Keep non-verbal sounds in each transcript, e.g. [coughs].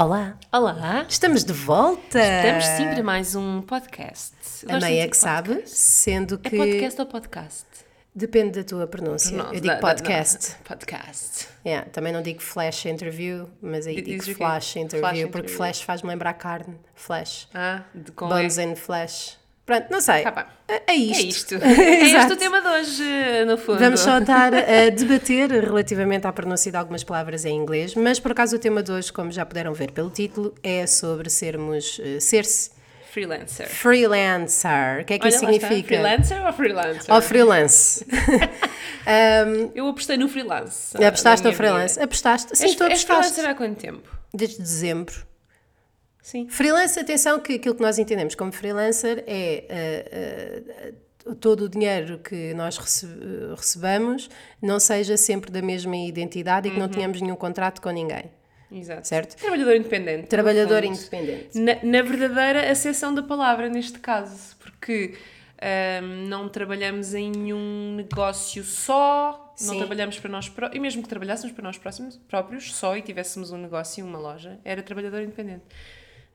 Olá, Olá! estamos de volta. Estamos sim para mais um podcast. Eu A meia muito que de sabe, podcast. sendo É que podcast ou podcast? depende da tua pronúncia. Não, Eu digo da- podcast. não, podcast. Yeah, também não digo flash interview, mas aí digo flash interview, Flash porque interview. flash faz-me lembrar carne. Flash. Ah, de com Bones and flash. Pronto, não sei. Tá bem. É, é isto. É isto. [laughs] é este o tema de hoje, no fundo. Vamos só estar a debater relativamente à pronúncia de algumas palavras em inglês, mas por acaso o tema de hoje, como já puderam ver pelo título, é sobre sermos, eh, ser-se Freelancer. freelancer. O que é que Olha isso significa? Freelancer ou freelancer? Ou freelance. [laughs] Um, Eu apostei no freelance. apostaste no freelance? vida. Apostaste? Sim, És, tu és apostaste. freelancer há quanto tempo? Desde dezembro. Sim. Freelance, atenção, que aquilo que nós entendemos como freelancer é uh, uh, todo o dinheiro que nós rece- uh, recebamos não seja sempre da mesma identidade e que não tenhamos nenhum contrato com ninguém, Exato. certo? Trabalhador independente. Trabalhador independente. Na, na verdadeira acessão da palavra, neste caso, porque ahm, não trabalhamos em nenhum negócio só, não Sim. trabalhamos para nós próprios, e mesmo que trabalhássemos para nós próximos, próprios só e tivéssemos um negócio, uma loja, era trabalhador independente.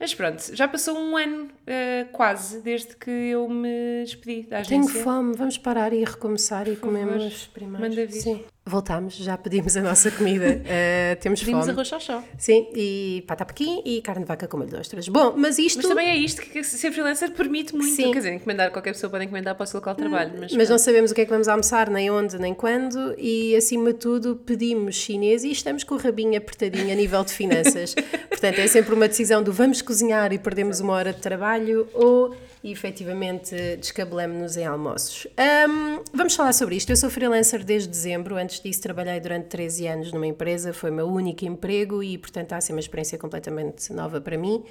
Mas pronto, já passou um ano ah, quase desde que eu me despedi da Tenho agência. fome, vamos parar e recomeçar e favor, comemos primeiro. manda vir. Sim. Voltámos, já pedimos a nossa comida. Uh, [laughs] temos Pedimos fome. arroz Sim, e pata pequim e carne de vaca com molho de ostras. Bom, mas isto... Mas também é isto que que ser freelancer permite muito. Sim. Quer dizer, encomendar, qualquer pessoa pode encomendar para o seu local de trabalho. Mas, Mas não sabemos o que é que vamos almoçar, nem onde, nem quando, e acima de tudo pedimos chinês e estamos com o rabinho apertadinho a nível de finanças. [laughs] Portanto, é sempre uma decisão do vamos cozinhar e perdemos uma hora de trabalho ou efetivamente descabelamos-nos em almoços. Ahm, vamos falar sobre isto. Eu sou freelancer desde dezembro, antes disso trabalhei durante 13 anos numa empresa, foi o meu único emprego e, portanto, está a ser uma experiência completamente nova para mim.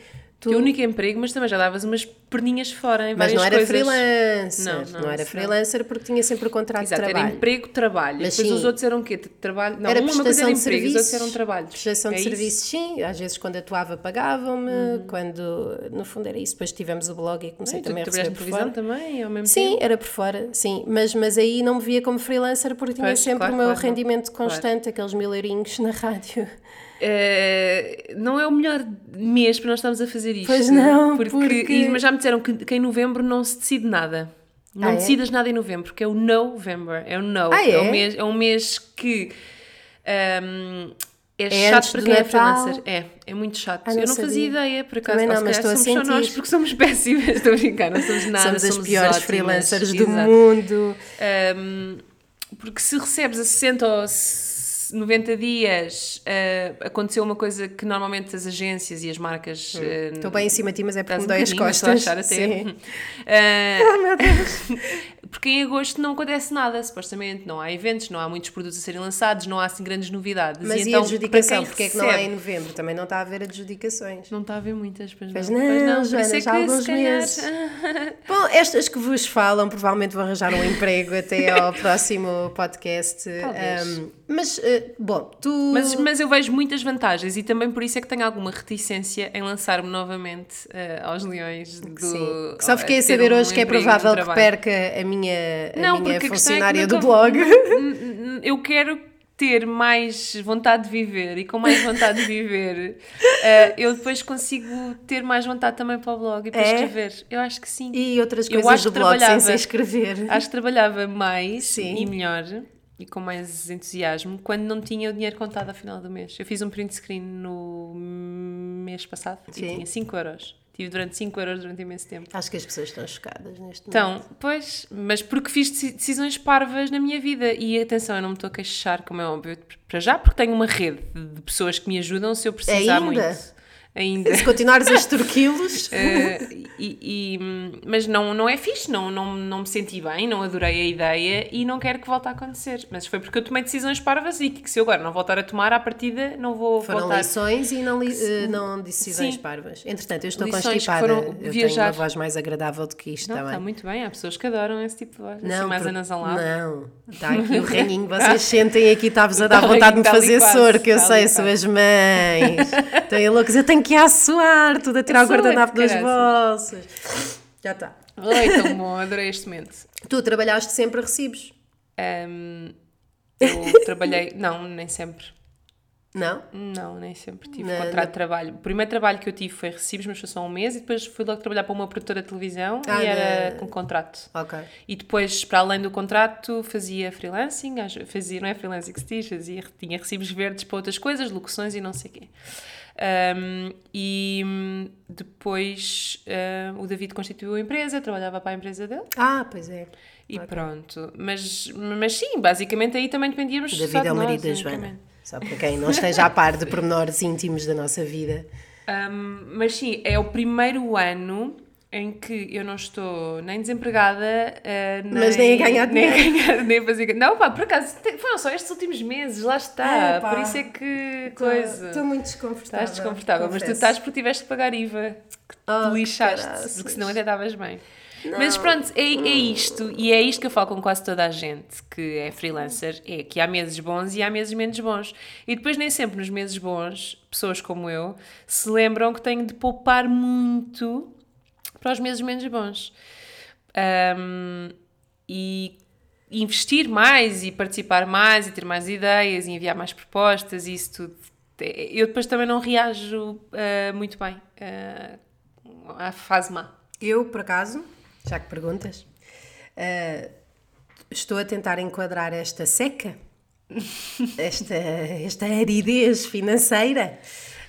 Tu- Teu único emprego, mas também já davas umas perninhas fora em mas várias não era coisas. freelancer, Não, não, não, era não. freelancer porque tinha sempre o contrato Exato, de era trabalho. emprego, trabalho. Mas Depois os sim. outros eram o quê? Trabalho? Não, Era uma coisa prestação era de emprego, os serviços. outros eram trabalhos. Prestação É de serviços, sim. Às vezes, quando atuava, pagavam-me. Quando, no fundo, era isso. Depois tivemos o blog e comecei Sim, tu também a trabalhaste receber por fora. também, ao mesmo Sim, tempo? era por fora, sim. Mas, mas aí não me via como freelancer porque tinha Pois, sempre claro, o meu claro, rendimento Claro. constante, aqueles mil eurinhos na [laughs] rádio. Eh, não é o melhor mês para nós estarmos a fazer isto. Pois não, porque, porque- e- mas já me disseram que, que em novembro não se decide nada. Não Ah, é? decidas nada em novembro, porque é o November, é o no. Ah, é? um mês, é um mês que ahm, é, É chato para quem é freelancer. É, é muito chato. Ah, não Eu não fazia sabia. ideia, por acaso. Também não, mas estou a somos só nós porque somos [laughs] péssimas. Estou a brincar, não somos nada. somos as piores ótimas. freelancers do Exato. mundo. Um, porque se recebes a 60 ou 90 dias, uh, aconteceu uma coisa que normalmente as agências e as marcas. uh, Estou bem em cima de ti, mas é porque me um dói as estou a costas. achar até. Sim. [laughs] Uh, [laughs] porque em agosto não acontece nada, supostamente. Não há eventos, não há muitos produtos a serem lançados, não há assim grandes novidades. Mas e, então, a adjudicação? Porque é que não há em novembro? Também não está a haver adjudicações. Não está a haver muitas, pois não. Pois não, Joana, é já há alguns calhar, meses. [laughs] Bom, estas que vos falam provavelmente vão arranjar um emprego até ao próximo podcast. Talvez. Um, mas, uh, bom, tu. Mas, mas eu vejo muitas vantagens e também por isso é que tenho alguma reticência em lançar-me novamente eh, aos leões do. Sim. Só fiquei a ter saber um hoje que é provável que perca a minha, a Não, minha é funcionária do nunca- blog. Eu quero ter mais vontade de viver e com mais vontade de viver [laughs] eh, eu depois consigo ter mais vontade também para o blog e para É? escrever. Eu acho que sim. E outras Eu coisas acho do blog sem se escrever. Acho que trabalhava mais Sim. e melhor e com mais entusiasmo quando não tinha o dinheiro contado ao final do mês. Eu fiz um print screen no mês passado Sim. e tinha 5 euros. Tive durante 5 euros durante imenso tempo. Acho que as pessoas estão chocadas neste momento. Então, pois, mas porque fiz deci- decisões parvas na minha vida e atenção, eu não me estou a queixar, como é óbvio, para já, porque tenho uma rede de pessoas que me ajudam se eu precisar Ainda? muito. Ainda. Se continuares a extorquí-los. [laughs] Eh, e, e- mas não, não é fixe, não, não, não me senti bem, não adorei a ideia e não quero que volte a acontecer. Mas foi porque eu tomei decisões parvas e que se eu agora não voltar a tomar, à partida não vou Foram voltar. lições e não, li, eh, não decisões Sim. parvas. Entretanto, eu estou Lições constipada. foram eu tenho viajar. uma voz mais agradável do que isto Não, também. está muito bem, há pessoas que adoram esse tipo de voz, assim mais por- anasalado. Não, está [laughs] aqui o ranhinho, vocês sentem aqui, está-vos a dar Tá vontade de me tá fazer quase, soro, que eu tá sei, suas mães. [laughs] Estão aí loucos, eu tenho ir a suar, tudo a tirar o guardanapo das vossas. Já está. Ai, tão [laughs] bom, adorei este momento. Tu trabalhaste sempre a recibos. Ahm, eu trabalhei, não, nem sempre. Não? Não, nem sempre tive Na- contrato na- de trabalho. O primeiro trabalho que eu tive foi recibos, mas foi só um mês, e depois fui logo trabalhar para uma produtora de televisão Ah, e era na- com contrato. Ok. E depois, para além do contrato, fazia freelancing, fazia, não é freelancing que se diz, fazia, tinha recibos verdes para outras coisas, locuções e não sei o quê. Um, e hum, depois hum, o David constituiu a empresa, trabalhava para a empresa dele Ah, pois é. e pronto. Mas, mas sim, basicamente aí também dependíamos O David é o marido da Joana. Só para quem não esteja a par de pormenores íntimos da nossa vida. Um, mas sim, é o primeiro ano em que eu não estou nem desempregada, uh, nem, Mas nem a ganhar nem a dinheiro. ganhar, nem a fazer. Não, pá, por acaso, te- foram só estes últimos meses, lá está. É, por isso é que coisa. Estou muito desconfortável. Estás desconfortável, mas tu estás porque tiveste que pagar IVA, que te Oh, lixaste, caraças. porque senão até estavas bem. Mas pronto, é, é isto, e é isto que eu falo com quase toda a gente que é freelancer, é que há meses bons e há meses menos bons. E depois nem sempre nos meses bons, pessoas como eu, se lembram que têm de poupar muito para os meses menos bons. Ahm, e investir mais e participar mais e ter mais ideias e enviar mais propostas e isso tudo. Eu depois também não reajo ah, muito bem ah, à fase má. Eu, por acaso, já que perguntas, eh, estou a tentar enquadrar esta seca, [laughs] esta, esta aridez financeira,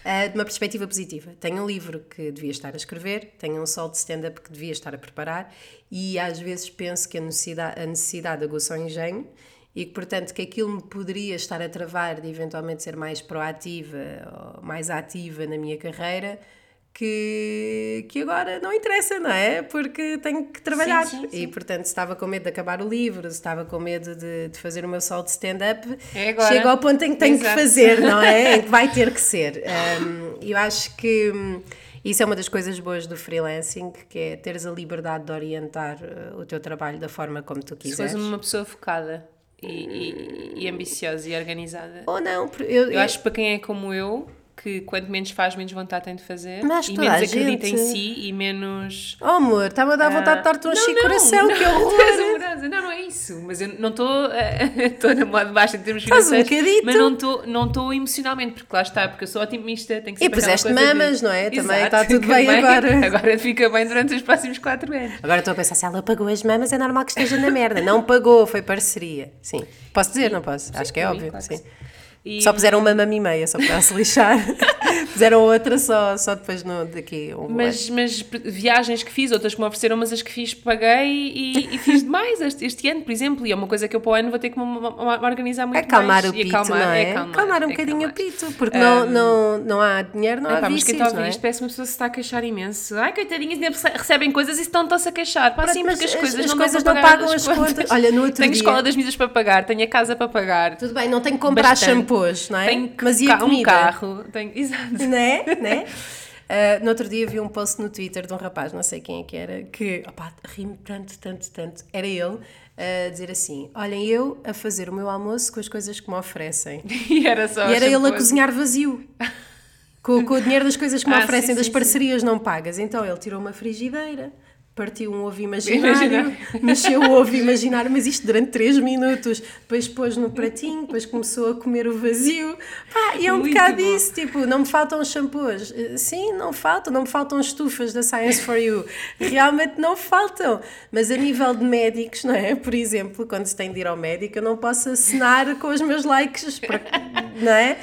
eh, de uma perspectiva positiva. Tenho um livro que devia estar a escrever, tenho um sol de stand-up que devia estar a preparar e às vezes penso que a necessidade, a necessidade aguça o engenho e que, portanto, que aquilo me poderia estar a travar de eventualmente ser mais proativa ou mais ativa na minha carreira que, que agora não interessa, não é? Porque tenho que trabalhar. Sim, sim, sim. E, portanto, se estava com medo de acabar o livro, se estava com medo de, de fazer o meu sol de stand-up, É chego ao ponto em que tenho Exato. que fazer, não é? [laughs] em que vai ter que ser. Um, eu acho que hum, isso é uma das coisas boas do freelancing, que é teres a liberdade de orientar uh, o teu trabalho da forma como tu Se quiseres. fores uma pessoa focada e, e- e ambiciosa e organizada. Ou não, por- eu, Eu acho que para quem é como eu, que quanto menos faz, menos vontade tem de fazer. Mas e menos acredita em gente- si e menos. Oh amor, está-me a dar vontade de dar-te um Ah, não, coração, não, que [laughs] horror! Não, não é isso. Mas eu não estou [laughs] estou na moda de baixo em termos Faz um bocadito. mas não estou não emocionalmente, porque lá está, porque eu sou otimista, tenho que ser E puseste mamas, não é? Também está tudo bem agora. [laughs] Agora fica bem durante os próximos 4 anos. Agora estou a pensar, se ela pagou as mamas, é normal que esteja na merda. Não pagou, foi parceria. Sim. Posso dizer, não posso? Acho que é óbvio. claro sim. E- Só puseram uma mama e meia, só para se [laughs] lixar. puseram outra só, só depois no, daqui. Um Mas, mas viagens que fiz, outras que me ofereceram, mas as que fiz paguei e, e fiz demais este, este ano, por exemplo. E é uma coisa que eu para o ano vou ter que me, me- me organizar muito Acalmar mais. o pito, acalmar, não é? acalmar, um bocadinho acalmar. o pito, porque não, não, não há dinheiro, não há Epá, mas quem vícios, está a ouvir é? isto parece que uma pessoa se está a queixar imenso. Ai, coitadinhas, recebem coisas e estão-se a queixar. Pá, sim, mas porque as as- coisas as não, coisas não pagam as contas. Olha, no outro tenho dia- escola das medidas para pagar, tenho a casa para pagar, Tudo bem, não tenho que comprar Bastante. Shampoos, não é? tenho Mas e a comida? um carro. Tenho... [laughs] Exato. né? né? Uh, no outro dia vi um post no Twitter de um rapaz, não sei quem é que era, que opá, ri-me tanto, tanto, tanto. Era ele a dizer assim: Olhem, eu a fazer o meu almoço com as coisas que me oferecem. [laughs] E era só E era ele a cozinhar vazio. [laughs] Com, com o dinheiro das coisas que me Ah, oferecem, sim, das sim, parcerias não pagas. Então ele tirou uma frigideira, partiu um ovo [laughs] imaginário, Imaginário. mexeu o ovo imaginário, mas isto durante 3 minutos. Depois pôs no pratinho, depois começou a comer o vazio. Pá, e é um Muito bocado bom. isso, tipo, não me faltam shampoos. Eh, Sim, não faltam, não me faltam estufas da Science for You. Realmente não faltam. Mas a nível de médicos, não é? Por exemplo, quando se tem de ir ao médico, eu não posso assinar com os meus likes, para- não é?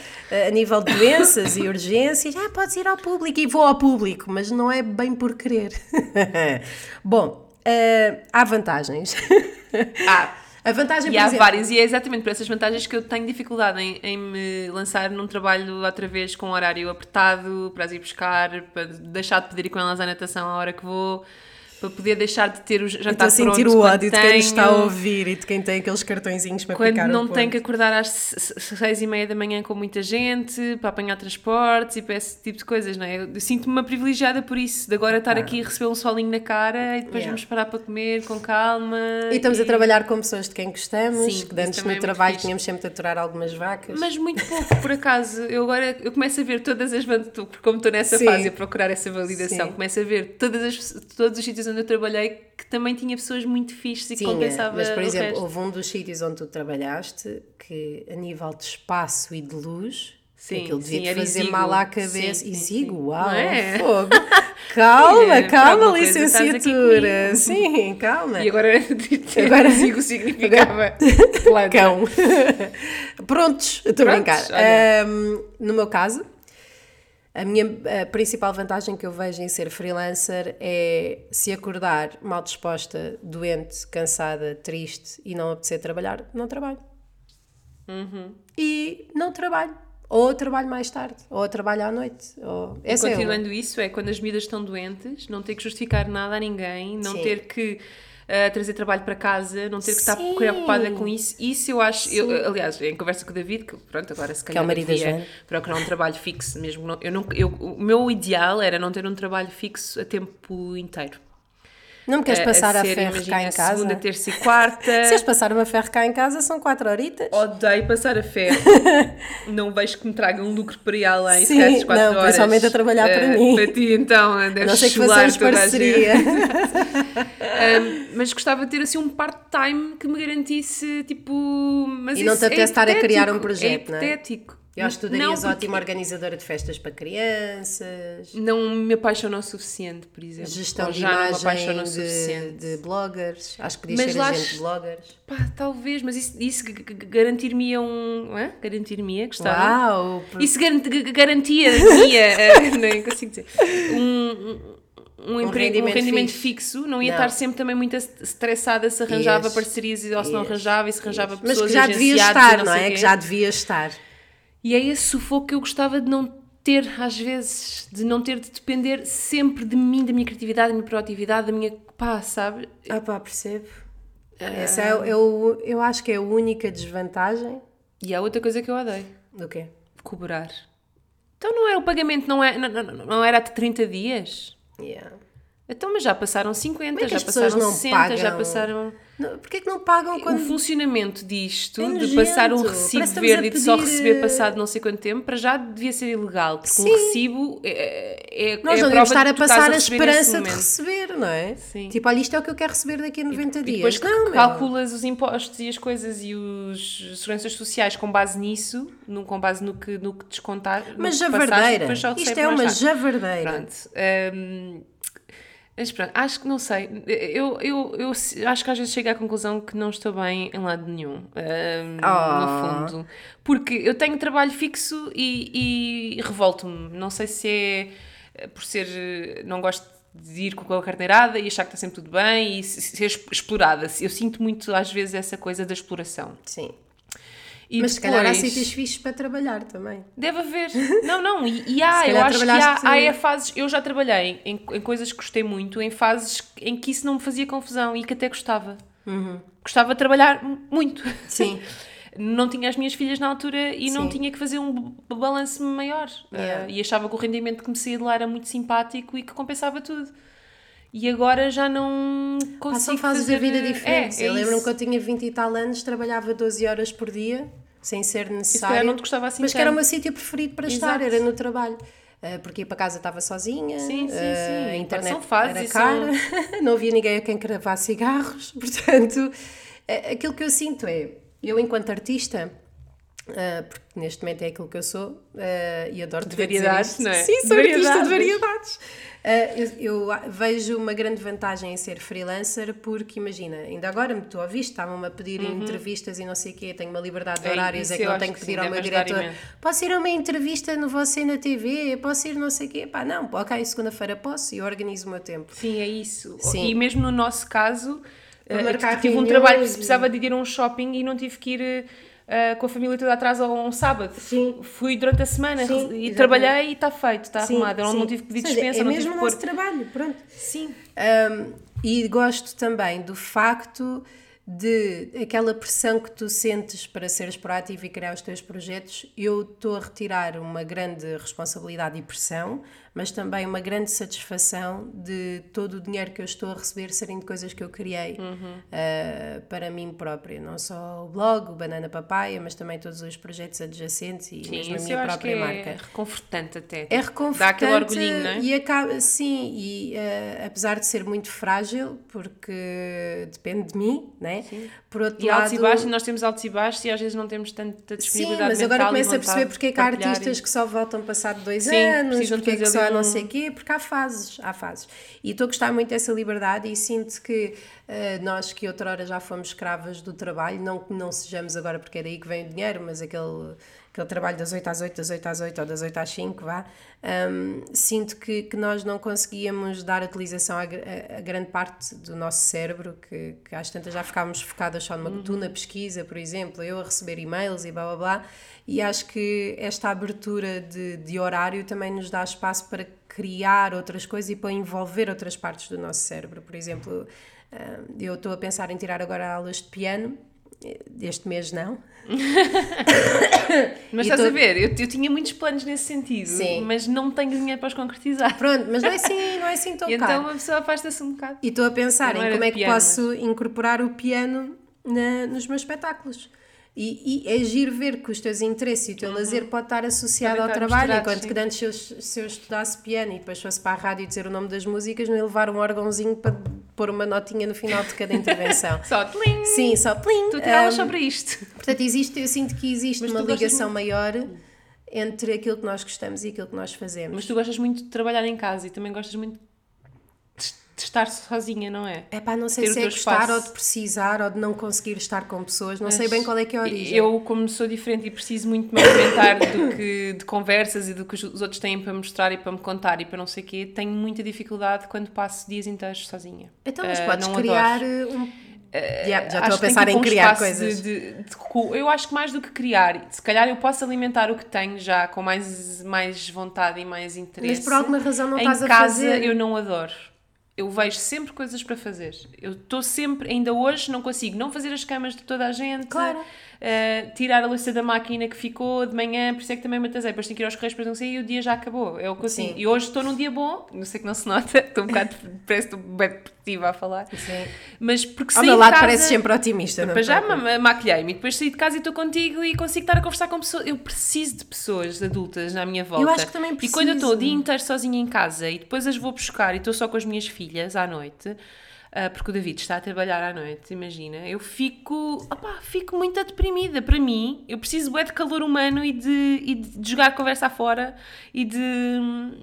A nível de doenças e urgências, ah, podes ir ao público e vou ao público, mas não é bem por querer. [laughs] Bom, eh, há vantagens. Ah, [laughs] A vantagem, E há exemplo, várias, e é exatamente por essas vantagens que eu tenho dificuldade em, em me lançar num trabalho outra vez com horário apertado, para as ir buscar, para deixar de poder ir com elas à natação à hora que vou, para poder deixar de ter o jantar a sentir pronto o quando ódio de quem nos está a ouvir e de quem tem aqueles cartõezinhos para Quando picar o não tenho que acordar às se- se- seis e meia da manhã com muita gente, para apanhar transportes e para esse tipo de coisas, não é? Eu sinto-me uma privilegiada por isso, de agora estar aqui a receber um solinho na cara e depois Yeah. vamos parar para comer com calma. E estamos a trabalhar com pessoas de quem gostamos, Sim, que antes no é trabalho fixe. tínhamos sempre de aturar algumas vacas. Mas muito pouco, por acaso. Eu agora eu começo a ver todas as vantagens, como estou nessa Sim. fase a procurar essa validação, Sim. começo a ver todas as, todos os sítios onde eu trabalhei que também tinha pessoas muito fixes e que Tinha, compensava mas por exemplo, resto. houve um dos sítios onde tu trabalhaste que a nível de espaço e de luz Sim, Aquilo devia sim, fazer exíguo. mal à cabeça. Sim, sim, sim. uau, é? fogo. [laughs] [laughs] Calma, por calma, licenciatura. Sim, calma. E agora Agora- [laughs] Agora significava planta. Cão. Prontos, estou a brincar. Ahm, no meu caso, a minha a principal vantagem que eu vejo em ser freelancer é se acordar mal disposta, doente, cansada, triste e não apetecer trabalhar, não trabalho. Uhum. E não trabalho. Ou trabalho mais tarde, ou trabalho à noite. Ou... Essa é. Continuando isso, é quando as miúdas estão doentes, não ter que justificar nada a ninguém, não Sim. ter que trazer trabalho para casa, não ter que estar Sim. preocupada com isso. Isso eu acho, eu, aliás, em conversa com o David, que pronto, agora se é calhar marido da devia procurar um trabalho fixo mesmo. não- eu não, eu, o meu ideal era não ter um trabalho fixo a tempo inteiro. Não me queres A- passar a, ser, ferro imagina, cá em casa? Segunda, terça e quarta. [laughs] Se és passar uma ferro cá em casa, são quatro horitas. Odeio passar a ferro. [laughs] não vejo que me traga um lucro para ir além. Sim, essas quatro não, horas, principalmente a trabalhar para eh, mim. Para ti, então, A deve não ser que façamos a parceria. [laughs] Um, mas gostava de ter assim um part-time que me garantisse tipo. Mas E não te apetece estar a criar um hipotético, projeto, é não é? Eu acho que tu Não, darias ótima organizadora de festas para crianças, Não me apaixona o suficiente, por exemplo. gestão Ou de já não me imagem de, suficiente. de bloggers. Acho que podias Mas ser agente de bloggers. Pá, talvez, mas isso, isso garantir-me um. Hã? Garantir-me, gostava. Uau! por- Isso garan- g- g- garantia minha, [laughs] eh, nem consigo dizer, um, um, um, emprego, um rendimento rendimento fixe. fixo, não ia Não. estar sempre também muito est- estressada se arranjava Ias. parcerias ou se não Ias. arranjava e se arranjava Mas pessoas que já devia estar, não é? Que já devia estar. E é esse sufoco que eu gostava de não ter, às vezes, de não ter de depender sempre de mim, da minha criatividade, da minha proatividade, da minha. pá, sabe? Ah pá, percebo. Essa é, o- é o- eu acho que é a única desvantagem E há outra coisa que eu odeio: do quê? cobrar. Então não era o pagamento, não, é, não, não, não era de 30 dias? Yeah. Então, mas já passaram 50, Como é já passaram não 60, já passaram. Não, Porquê que não pagam O quando... funcionamento disto, É de passar um recibo a verde e de só receber eh, passado não sei quanto tempo, para já devia ser ilegal, porque Sim. um recibo é, é, Nós é não a devemos prova estar a passar a nesse esperança de receber, não é? Sim. Tipo, olha, isto é o que eu quero receber daqui a 90 E dias. depois não, calculas os impostos e as coisas e os seguranças sociais com base nisso, no, com base no que, no que descontar. Mas passaste, javardeira. só Isto é uma javardeira. Pronto. hum, mas pronto, acho que não sei. Eu, eu, eu acho que às vezes chego à conclusão que não estou bem em lado nenhum. hum, Ah. No fundo. Porque eu tenho trabalho fixo e, e revolto-me. Não sei se é eh, por ser. eh, Não gosto de ir com a carneirada e achar que está sempre tudo bem e se- ser exp- explorada. Eu sinto muito às vezes essa coisa da exploração. Sim. E Mas se calhar há depois- sítios fixos para trabalhar também. Deve haver. [laughs] Não, não, e, e há, eu acho que há, há é fases. Eu já trabalhei em, em coisas que gostei muito, em fases em que isso não me fazia confusão e que até gostava. Gostava de trabalhar muito. Uhum. Sim. [laughs] Não tinha as minhas filhas na altura e não Sim. tinha que fazer um balanço maior. Yeah. Uh, e achava que o rendimento que me saía de lá era muito simpático e que compensava tudo. E agora já não Pá, consigo são fases fazer... da vida diferentes. É, é eu lembro-me isso. que eu tinha 20 e tal anos, trabalhava 12 horas por dia, sem ser necessário. não te gostava assim Mas que era o tanto. meu sítio preferido para estar, Exato. era no trabalho. Ah, porque ia para casa estava sozinha, Sim, sim, ah, sim. a internet São era cara, [laughs] não havia ninguém a quem cravar cigarros, [laughs] portanto, aquilo que eu sinto é, eu enquanto artista, porque neste momento é aquilo que eu sou e adoro De variedades, não é? Sim, sou artista de variedades. Ah, eu, eu vejo uma grande vantagem em ser freelancer porque, imagina, ainda agora me estou a ouvir, estavam-me a pedir entrevistas e não sei o quê, tenho uma liberdade de Uhum. É, horários, isso é que eu não tenho que que sim, pedir ao meu diretor, posso ir a uma entrevista no Você na TV, posso ir não sei o quê, pá, não, ok, segunda-feira posso e organizo o meu tempo. Sim, é isso. Sim. E mesmo no nosso caso, eh, tive um trabalho que se precisava de ir a um shopping e não tive que ir eh, com a família toda atrás a um sábado. Sim. Fui durante a semana Sim, e exatamente. trabalhei e está feito, está arrumado. Eu não, não tive que pedir Ou seja, dispensa, É não mesmo tive o nosso pôr... trabalho, pronto. Sim. Um, e gosto também do facto de aquela pressão que tu sentes para seres proativo e criar os teus projetos, eu estou a retirar uma grande responsabilidade e pressão, mas também uma grande satisfação de todo o dinheiro que eu estou a receber serem de coisas que eu criei uh, para mim própria. Não só o blog, o Banana Papaya, mas também todos os projetos adjacentes e Sim, mesmo a minha própria é marca. reconfortante até. É Dá reconfortante aquele orgulhinho, não é? e acaba, sim, e eh, apesar de ser muito frágil, porque depende de mim, né? é? Por outro E lado, altos e baixos, nós temos altos e baixos e às vezes não temos tanta Sim, disponibilidade mas agora começo a perceber porque é que há artistas e- que só voltam passado dois Sim, anos, porque é que fazer só não um- sei quê, porque há fases, há fases. E estou a gostar muito dessa liberdade e sinto que eh, nós que outrora já fomos escravas do trabalho, não que não sejamos agora porque é daí que vem o dinheiro, mas aquele, aquele trabalho das 8 às 8, das 8 às 8 ou das 8 às 5, vá, hum, sinto que, que nós não conseguíamos dar utilização a, a- a grande parte do nosso cérebro, que, que às tantas já ficávamos focadas só numa na pesquisa, por exemplo, eu a receber e-mails e blá blá blá, e acho que esta abertura de, de horário também nos dá espaço para criar outras coisas e para envolver outras partes do nosso cérebro. Por exemplo, ah, eu estou a pensar em tirar agora aulas de piano, este mês não, [coughs] Mas estás tô- a ver, eu, eu tinha muitos planos nesse sentido, Sim. mas não tenho dinheiro para os concretizar. pronto, mas não é assim, [laughs] não é assim tão caro. então uma pessoa afasta-se um bocado. E estou a pensar Não em como é que piano, posso incorporar o piano na- nos meus espetáculos. E, e é giro ver que os teus interesses e o teu lazer pode estar associado Uhum. Ao estar trabalho, enquanto que antes se eu, se eu estudasse piano e depois fosse para a rádio dizer o nome das músicas, não ia levar um órgãozinho para pôr uma notinha no final de cada intervenção. [laughs] Só, tling! Sim, só plim. Tirar aulas Um, só para isto. Portanto, existe, eu sinto que existe Mas uma tu ligação maior entre aquilo que nós gostamos e aquilo que nós fazemos. Mas tu gostas muito de trabalhar em casa e também gostas muito de, estar sozinha, não é? É pá, não sei ter se é gostar ou de precisar ou de não conseguir estar com pessoas, não sei bem qual é que é a origem. Eu, como sou diferente e preciso muito me alimentar do que de conversas e do que os os outros têm para mostrar e para me contar e para não sei o quê, tenho muita dificuldade quando passo dias inteiros sozinha. Então, mas Ah, podes não criar adoro. um. Yeah, já estou a pensar em um criar coisas. de- de- de eu acho que mais do que criar, se calhar eu posso alimentar o que tenho já com mais, mais vontade e mais interesse. Mas por alguma razão não em estás a casa fazer. eu não adoro. Eu vejo sempre coisas para fazer. Eu estou sempre, ainda hoje, não consigo não fazer as camas de toda a gente. Claro. Eh, tirar a louça da máquina que ficou de manhã, por isso é que também me atrasei. Depois tenho que ir aos correios para não sei e o dia já acabou. É o que eu sinto. E hoje estou num dia bom, não sei que não se nota, [laughs] estou um bocado, parece que estou bem depressiva a falar. Sim. Mas porque Ao saí meu de lado casa- parece sempre otimista. não para já maquilhei-me e depois saí de casa e estou contigo e consigo estar a conversar com pessoas. Eu preciso de pessoas adultas na minha volta. acho que também E quando eu estou o dia preciso. inteiro sozinha em casa e depois as vou buscar e estou só com as minhas filhas à noite, ah, porque o David está a trabalhar à noite, imagina, eu fico, opá, fico muito deprimida. Para mim, eu preciso bué de calor humano e de, e de jogar conversa afora e de hum,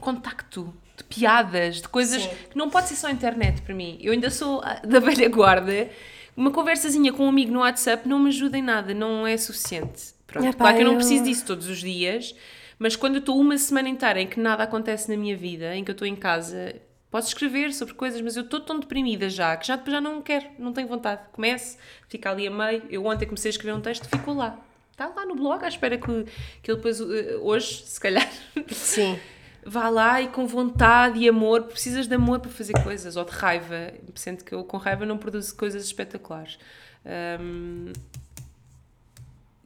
contacto. De piadas, de coisas Sim. que não pode ser só internet para mim. Eu ainda sou da velha guarda. Uma conversazinha com um amigo no WhatsApp não me ajuda em nada, não é suficiente. Pronto, Epá, claro que eu não preciso disso todos os dias, mas quando eu estou uma semana inteira em que nada acontece na minha vida, em que eu estou em casa, posso escrever sobre coisas, mas eu estou tão deprimida já que já depois já não quero, não tenho vontade. Começo, fica ali a meio. Eu ontem comecei a escrever um texto, ficou lá. Está lá no blog, à espera que, que ele depois, eh, hoje, se calhar, Sim. [laughs] vá lá e com vontade e amor, precisas de amor para fazer coisas, ou de raiva, sendo que eu com raiva não produzo coisas espetaculares. Hum,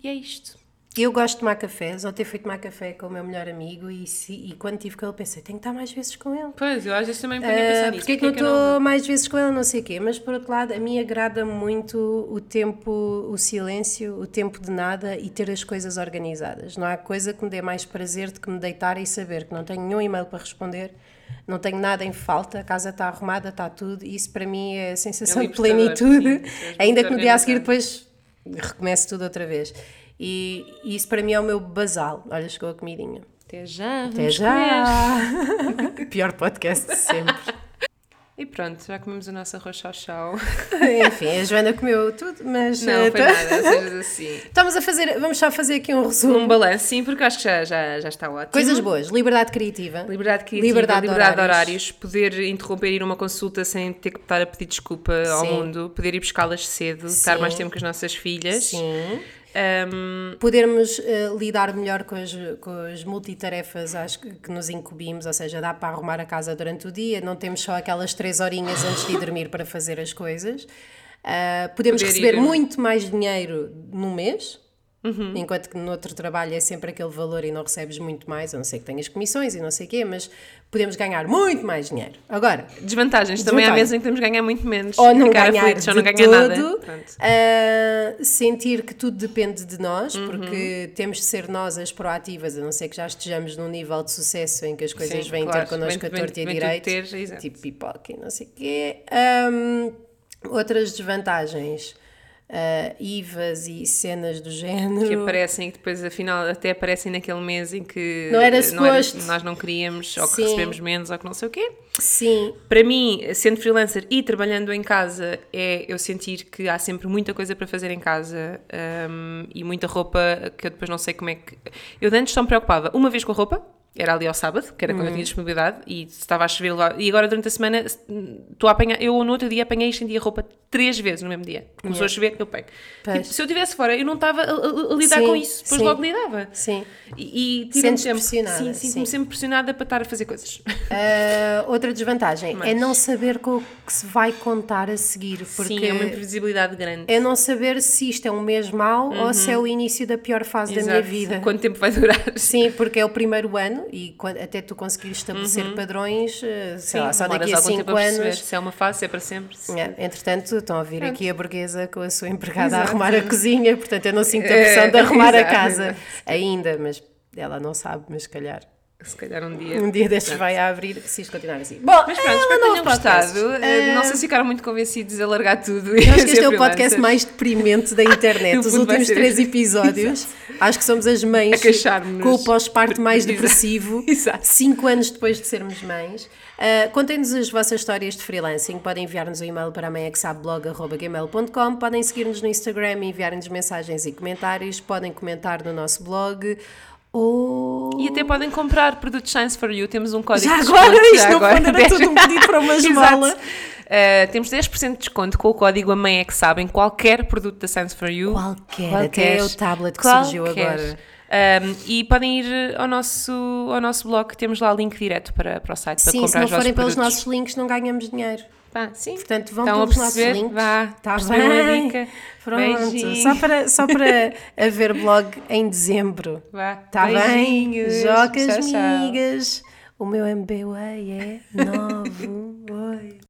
e é isto. Eu gosto de tomar cafés, ontem fui tomar café com o meu melhor amigo e, se- e quando tive com ele pensei, tenho que estar mais vezes com ele. Pois, eu às vezes também ponho a Ah, pensar nisso. porque é que não eu estou mais vezes com ele, não sei o quê, mas por outro lado, a mim agrada muito o tempo, o silêncio, o tempo de nada e ter as coisas organizadas. Não há coisa que me dê mais prazer do que me deitar e saber que não tenho nenhum e-mail para responder, não tenho nada em falta, a casa está arrumada, está tudo, e isso para mim é a sensação É de plenitude, sim, és [laughs] ainda que no dia a seguir depois recomeço tudo outra vez. E, e isso para mim é o meu basal. Olha, chegou a comidinha. Até já. Até já! [laughs] Pior podcast de sempre. [laughs] E pronto, já comemos o nosso arroz chau-chau. [laughs] Enfim, a Joana comeu tudo, mas Não, eh, foi tá- nada, sejas assim. estamos a fazer, vamos só fazer aqui um resumo. Um balanço, sim, porque acho que já, já, já está ótimo. Coisas boas, liberdade criativa. Liberdade criativa, Liberdade liberdade, de de horários. horários. poder interromper e ir uma consulta sem ter que estar a pedir desculpa ao Sim. mundo, poder ir buscá-las cedo, estar Sim. mais tempo com as nossas filhas. Sim. Um, Podermos eh, lidar melhor com as, com as multitarefas acho que, que nos incumbimos, ou seja, dá para arrumar a casa durante o dia, não temos só aquelas três horinhas antes de ir dormir para fazer as coisas. Ah, podemos Poder receber ir- muito mais dinheiro no mês, Uhum. enquanto que no outro trabalho é sempre aquele valor e não recebes muito mais, a não ser que tenhas comissões e não sei o quê, mas podemos ganhar muito mais dinheiro. Agora, desvantagens. Também há meses em que temos que ganhar muito menos. ou não ganhar aflitos, ou não ganhar todo, nada. Ah, sentir que tudo depende de nós, Uhum. porque temos de ser nós as proativas, a não ser que já estejamos num nível de sucesso em que as coisas Sim, vêm claro. ter connosco a torto e a direito, ter, tipo pipoca e não sei o quê. Ahm, Outras desvantagens. Uh, IVAs e cenas do género. Que aparecem e depois, afinal, até aparecem naquele mês em que não era suposto. Nós não queríamos, ou que Sim. recebemos menos, ou que não sei o quê. Sim. Para mim, sendo freelancer e trabalhando em casa, é eu sentir que há sempre muita coisa para fazer em casa um, e muita roupa que eu depois não sei como é que. Eu antes só me preocupava uma vez com a roupa era ali ao sábado, que era quando uhum. eu tinha disponibilidade, e estava a chover lá. E agora durante a semana, estou a apanhar, eu no outro dia apanhei e estendi a roupa três vezes no mesmo dia. Começou yeah. a chover, eu pego. Tipo, se eu estivesse fora, eu não estava a, a, lidar sim, com isso, depois sim. logo lidava. Sim. E, e sempre pressionada. Sim, sinto-me sempre pressionada para estar a fazer coisas. Uh, outra desvantagem Mas. é não saber com o que se vai contar a seguir. Porque sim, é uma imprevisibilidade grande. É não saber se isto é um mês mau uhum. ou se é o início da pior fase Exato. da minha vida. Quanto tempo vai durar? Sim, porque é o primeiro ano e até tu conseguires estabelecer uhum. padrões, eh, sei Sim, lá, só daqui a 5 anos. Se é uma fase, se é para sempre. É, entretanto, estão a vir aqui a burguesa com a sua empregada Exato. a arrumar a cozinha, portanto eu não sinto a pressão de arrumar a [laughs] casa ainda, mas ela não sabe, mas se calhar. Se calhar um dia. Um dia destes vai a abrir se isto continuar assim. Bom, mas pronto, espero que tenham gostado. Uh, não sei se ficaram muito convencidos a largar tudo. Eu acho que este é o podcast mais deprimente da [laughs] internet. Os últimos três episódios. acho que somos as mães com o pós-parto mais depressivo. [laughs] Exato. Cinco anos depois de sermos mães. Uh, Contem-nos as vossas histórias de freelancing. Podem enviar-nos um e-mail para amanhãquesabeblog.gmail.com Podem seguir-nos no Instagram e enviar-nos mensagens e comentários. Podem comentar no nosso blog Oh. E até podem comprar produtos Science for You. Temos um código já de desconto. Agora, isto já no agora, era tudo um pedido para [laughs] uma esmola. Uh, temos 10% de desconto com o código A Mãe é que sabem qualquer produto da Science for You. Qualquer, qualquer até o tablet que qualquer. surgiu agora. Um, e podem ir ao nosso, ao nosso blog, temos lá o link direto para, para o site Sim, para comprar se não forem pelos nossos links não ganhamos dinheiro. Pá, sim. Portanto, vão Estão pelos nossos links. Vá, tá bem. Dica. Pronto, só para, só para [laughs] haver blog em dezembro. Vá, tá bem? Jocas, tchau, migas. O meu MBWay é [laughs] 9.